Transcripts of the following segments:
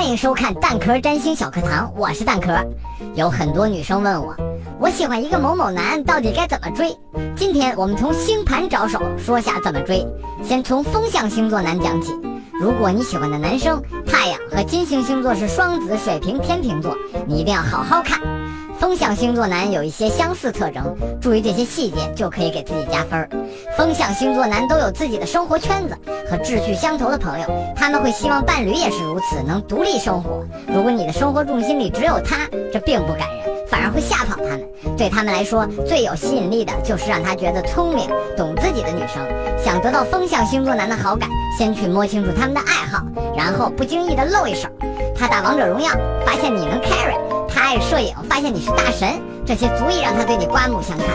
欢迎收看蛋壳占星小课堂，我是蛋壳。有很多女生问我，我喜欢一个某某男，到底该怎么追？今天我们从星盘着手说下怎么追。先从风象星座男讲起。如果你喜欢的男生太阳和金星星座是双子、水瓶、天秤座，你一定要好好看。风象星座男有一些相似特征，注意这些细节就可以给自己加分。风象星座男都有自己的生活圈子和志趣相投的朋友，他们会希望伴侣也是如此，能独立生活。如果你的生活重心里只有他，这并不感人，反而会吓跑他们。对他们来说，最有吸引力的就是让他觉得聪明、懂自己的女生。想得到风象星座男的好感，先去摸清楚他们的爱好，然后不经意的露一手。他打王者荣耀，发现你能 carry。爱摄影，发现你是大神，这些足以让他对你刮目相看。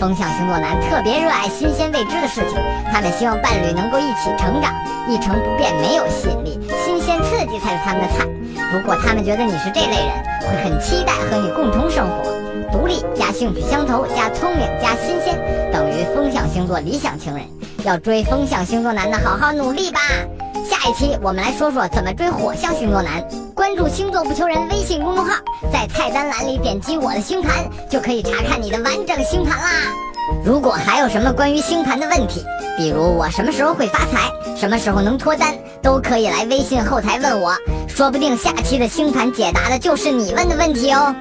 风象星座男特别热爱新鲜未知的事情，他们希望伴侣能够一起成长，一成不变没有吸引力，新鲜刺激才是他们的菜。如果他们觉得你是这类人，会很期待和你共同生活。独立加兴趣相投加聪明加新鲜，等于风象星座理想情人。要追风象星座男的，好好努力吧。下一期我们来说说怎么追火象星座男。关注星座不求人微信公众号，在菜单栏里点击我的星盘，就可以查看你的完整星盘啦。如果还有什么关于星盘的问题，比如我什么时候会发财，什么时候能脱单，都可以来微信后台问我，说不定下期的星盘解答的就是你问的问题哦。